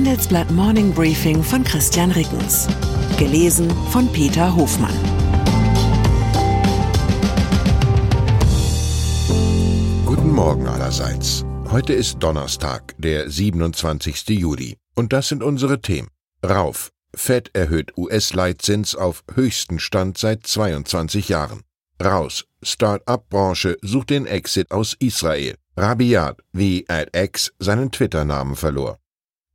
Handelsblatt Morning Briefing von Christian Rickens. Gelesen von Peter Hofmann. Guten Morgen allerseits. Heute ist Donnerstag, der 27. Juli. Und das sind unsere Themen. Rauf. Fed erhöht US-Leitzins auf höchsten Stand seit 22 Jahren. Raus. Start-up-Branche sucht den Exit aus Israel. Rabiat, wie AdX seinen Twitter-Namen verlor.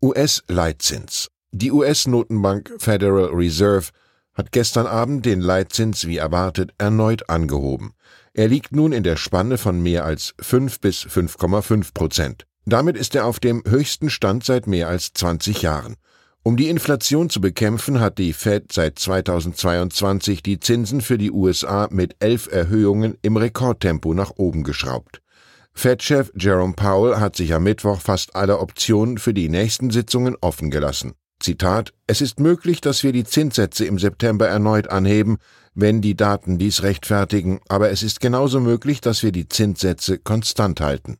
US-Leitzins. Die US-Notenbank Federal Reserve hat gestern Abend den Leitzins wie erwartet erneut angehoben. Er liegt nun in der Spanne von mehr als 5 bis 5,5 Prozent. Damit ist er auf dem höchsten Stand seit mehr als 20 Jahren. Um die Inflation zu bekämpfen, hat die Fed seit 2022 die Zinsen für die USA mit elf Erhöhungen im Rekordtempo nach oben geschraubt. Fed-Chef Jerome Powell hat sich am Mittwoch fast alle Optionen für die nächsten Sitzungen offen gelassen. Zitat Es ist möglich, dass wir die Zinssätze im September erneut anheben, wenn die Daten dies rechtfertigen, aber es ist genauso möglich, dass wir die Zinssätze konstant halten.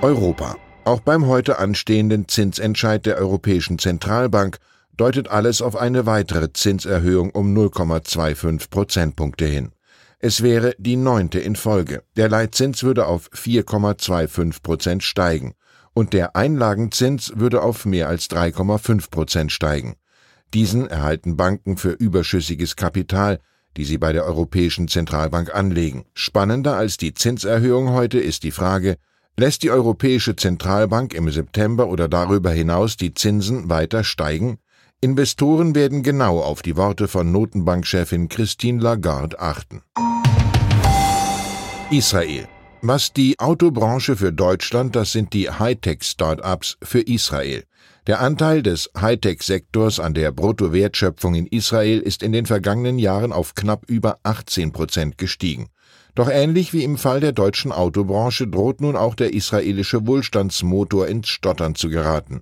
Europa. Auch beim heute anstehenden Zinsentscheid der Europäischen Zentralbank deutet alles auf eine weitere Zinserhöhung um 0,25 Prozentpunkte hin. Es wäre die neunte in Folge. Der Leitzins würde auf 4,25 Prozent steigen und der Einlagenzins würde auf mehr als 3,5 Prozent steigen. Diesen erhalten Banken für überschüssiges Kapital, die sie bei der Europäischen Zentralbank anlegen. Spannender als die Zinserhöhung heute ist die Frage, lässt die Europäische Zentralbank im September oder darüber hinaus die Zinsen weiter steigen? Investoren werden genau auf die Worte von Notenbankchefin Christine Lagarde achten. Israel. Was die Autobranche für Deutschland, das sind die Hightech-Startups für Israel. Der Anteil des Hightech-Sektors an der Bruttowertschöpfung in Israel ist in den vergangenen Jahren auf knapp über 18 Prozent gestiegen. Doch ähnlich wie im Fall der deutschen Autobranche droht nun auch der israelische Wohlstandsmotor ins Stottern zu geraten.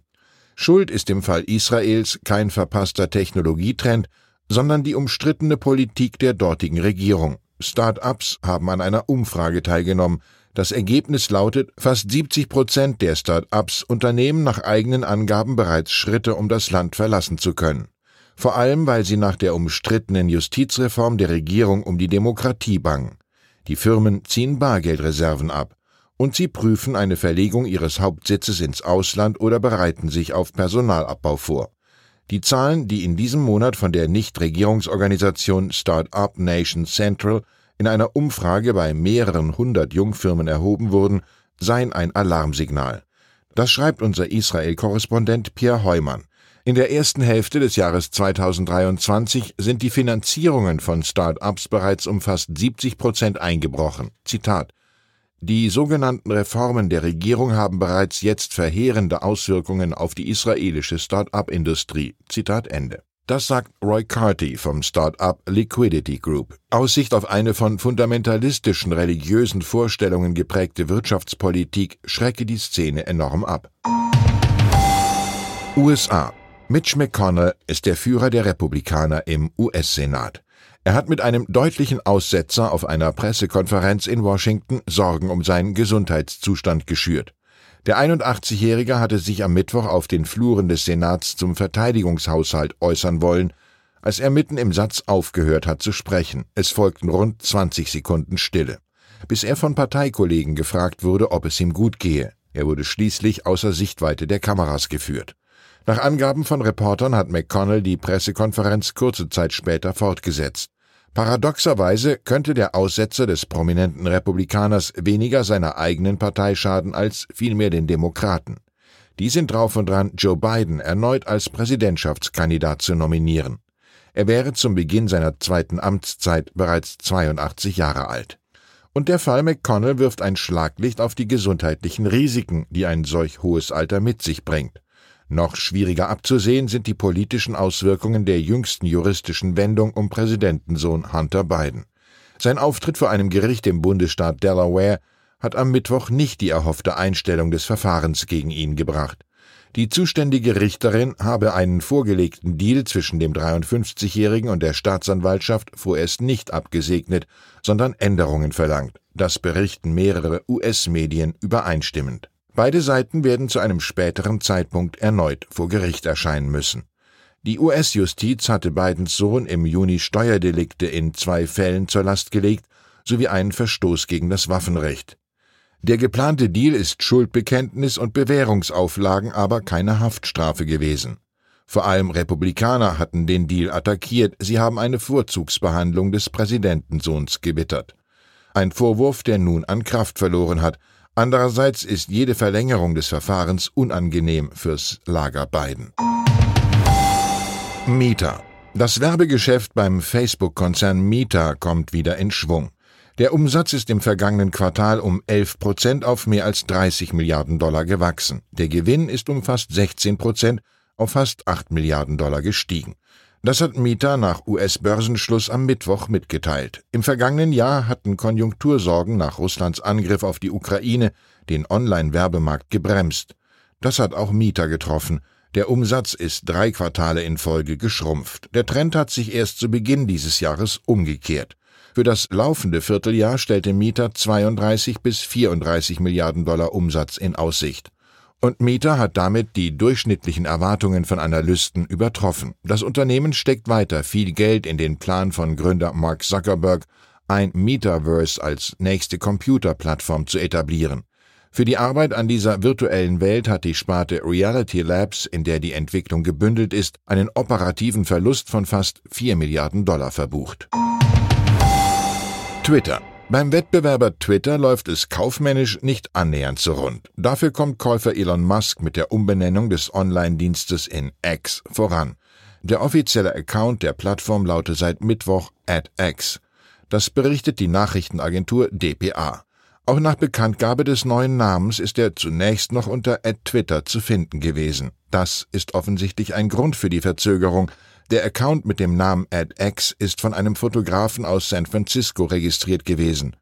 Schuld ist im Fall Israels kein verpasster Technologietrend, sondern die umstrittene Politik der dortigen Regierung. Start-ups haben an einer Umfrage teilgenommen. Das Ergebnis lautet, fast 70 Prozent der Start-ups unternehmen nach eigenen Angaben bereits Schritte, um das Land verlassen zu können. Vor allem, weil sie nach der umstrittenen Justizreform der Regierung um die Demokratie bangen. Die Firmen ziehen Bargeldreserven ab und sie prüfen eine Verlegung ihres Hauptsitzes ins Ausland oder bereiten sich auf Personalabbau vor. Die Zahlen, die in diesem Monat von der Nichtregierungsorganisation Startup Nation Central in einer Umfrage bei mehreren hundert Jungfirmen erhoben wurden, seien ein Alarmsignal. Das schreibt unser Israel-Korrespondent Pierre Heumann. In der ersten Hälfte des Jahres 2023 sind die Finanzierungen von Start-ups bereits um fast 70 Prozent eingebrochen. Zitat die sogenannten Reformen der Regierung haben bereits jetzt verheerende Auswirkungen auf die israelische Start-up-Industrie. Zitat Ende. Das sagt Roy Carty vom Start-up Liquidity Group. Aussicht auf eine von fundamentalistischen religiösen Vorstellungen geprägte Wirtschaftspolitik schrecke die Szene enorm ab. USA. Mitch McConnell ist der Führer der Republikaner im US-Senat. Er hat mit einem deutlichen Aussetzer auf einer Pressekonferenz in Washington Sorgen um seinen Gesundheitszustand geschürt. Der 81-Jährige hatte sich am Mittwoch auf den Fluren des Senats zum Verteidigungshaushalt äußern wollen, als er mitten im Satz aufgehört hat zu sprechen. Es folgten rund 20 Sekunden Stille, bis er von Parteikollegen gefragt wurde, ob es ihm gut gehe. Er wurde schließlich außer Sichtweite der Kameras geführt. Nach Angaben von Reportern hat McConnell die Pressekonferenz kurze Zeit später fortgesetzt. Paradoxerweise könnte der Aussetzer des prominenten Republikaners weniger seiner eigenen Partei schaden als vielmehr den Demokraten. Die sind drauf und dran, Joe Biden erneut als Präsidentschaftskandidat zu nominieren. Er wäre zum Beginn seiner zweiten Amtszeit bereits 82 Jahre alt. Und der Fall McConnell wirft ein Schlaglicht auf die gesundheitlichen Risiken, die ein solch hohes Alter mit sich bringt. Noch schwieriger abzusehen sind die politischen Auswirkungen der jüngsten juristischen Wendung um Präsidentensohn Hunter Biden. Sein Auftritt vor einem Gericht im Bundesstaat Delaware hat am Mittwoch nicht die erhoffte Einstellung des Verfahrens gegen ihn gebracht. Die zuständige Richterin habe einen vorgelegten Deal zwischen dem 53-Jährigen und der Staatsanwaltschaft vorerst nicht abgesegnet, sondern Änderungen verlangt. Das berichten mehrere US-Medien übereinstimmend. Beide Seiten werden zu einem späteren Zeitpunkt erneut vor Gericht erscheinen müssen. Die US-Justiz hatte Bidens Sohn im Juni Steuerdelikte in zwei Fällen zur Last gelegt sowie einen Verstoß gegen das Waffenrecht. Der geplante Deal ist Schuldbekenntnis und Bewährungsauflagen, aber keine Haftstrafe gewesen. Vor allem Republikaner hatten den Deal attackiert, sie haben eine Vorzugsbehandlung des Präsidentensohns gewittert. Ein Vorwurf, der nun an Kraft verloren hat. Andererseits ist jede Verlängerung des Verfahrens unangenehm fürs Lager Biden. Meta. Das Werbegeschäft beim Facebook-Konzern Meta kommt wieder in Schwung. Der Umsatz ist im vergangenen Quartal um 11 Prozent auf mehr als 30 Milliarden Dollar gewachsen. Der Gewinn ist um fast 16 Prozent auf fast 8 Milliarden Dollar gestiegen. Das hat Meta nach US-Börsenschluss am Mittwoch mitgeteilt. Im vergangenen Jahr hatten Konjunktursorgen nach Russlands Angriff auf die Ukraine den Online-Werbemarkt gebremst. Das hat auch Meta getroffen. Der Umsatz ist drei Quartale in Folge geschrumpft. Der Trend hat sich erst zu Beginn dieses Jahres umgekehrt. Für das laufende Vierteljahr stellte Mieter 32 bis 34 Milliarden Dollar Umsatz in Aussicht. Und Meta hat damit die durchschnittlichen Erwartungen von Analysten übertroffen. Das Unternehmen steckt weiter viel Geld in den Plan von Gründer Mark Zuckerberg, ein Metaverse als nächste Computerplattform zu etablieren. Für die Arbeit an dieser virtuellen Welt hat die Sparte Reality Labs, in der die Entwicklung gebündelt ist, einen operativen Verlust von fast 4 Milliarden Dollar verbucht. Twitter. Beim Wettbewerber Twitter läuft es kaufmännisch nicht annähernd so rund. Dafür kommt Käufer Elon Musk mit der Umbenennung des Online-Dienstes in X voran. Der offizielle Account der Plattform lautet seit Mittwoch @x. Das berichtet die Nachrichtenagentur dpa. Auch nach Bekanntgabe des neuen Namens ist er zunächst noch unter @twitter zu finden gewesen. Das ist offensichtlich ein Grund für die Verzögerung, der Account mit dem Namen AdX ist von einem Fotografen aus San Francisco registriert gewesen.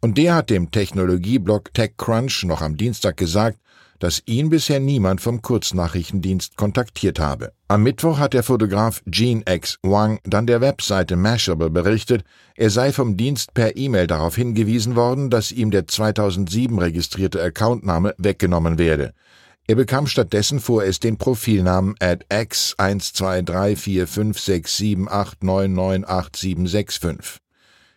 Und der hat dem Technologieblog TechCrunch noch am Dienstag gesagt, dass ihn bisher niemand vom Kurznachrichtendienst kontaktiert habe. Am Mittwoch hat der Fotograf Gene X Wang dann der Webseite Mashable berichtet, er sei vom Dienst per E-Mail darauf hingewiesen worden, dass ihm der 2007 registrierte Accountname weggenommen werde. Er bekam stattdessen vorerst den Profilnamen AdX 123456789987765.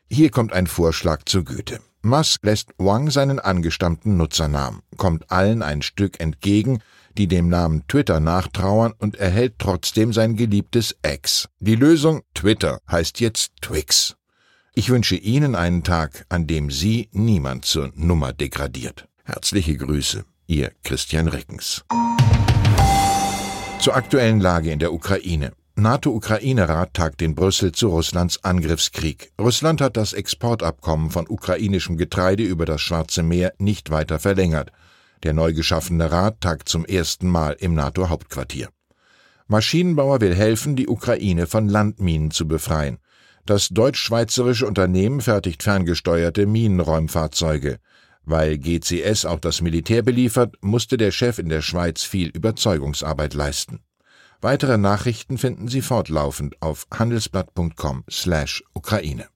Hier kommt ein Vorschlag zur Güte. Musk lässt Wang seinen angestammten Nutzernamen, kommt allen ein Stück entgegen, die dem Namen Twitter nachtrauern und erhält trotzdem sein geliebtes X. Die Lösung Twitter heißt jetzt Twix. Ich wünsche Ihnen einen Tag, an dem Sie niemand zur Nummer degradiert. Herzliche Grüße. Ihr Christian Reckens. Zur aktuellen Lage in der Ukraine. NATO-Ukraine-Rat tagt in Brüssel zu Russlands Angriffskrieg. Russland hat das Exportabkommen von ukrainischem Getreide über das Schwarze Meer nicht weiter verlängert. Der neu geschaffene Rat tagt zum ersten Mal im NATO-Hauptquartier. Maschinenbauer will helfen, die Ukraine von Landminen zu befreien. Das deutsch-schweizerische Unternehmen fertigt ferngesteuerte Minenräumfahrzeuge. Weil GCS auch das Militär beliefert, musste der Chef in der Schweiz viel Überzeugungsarbeit leisten. Weitere Nachrichten finden Sie fortlaufend auf handelsblatt.com/Ukraine.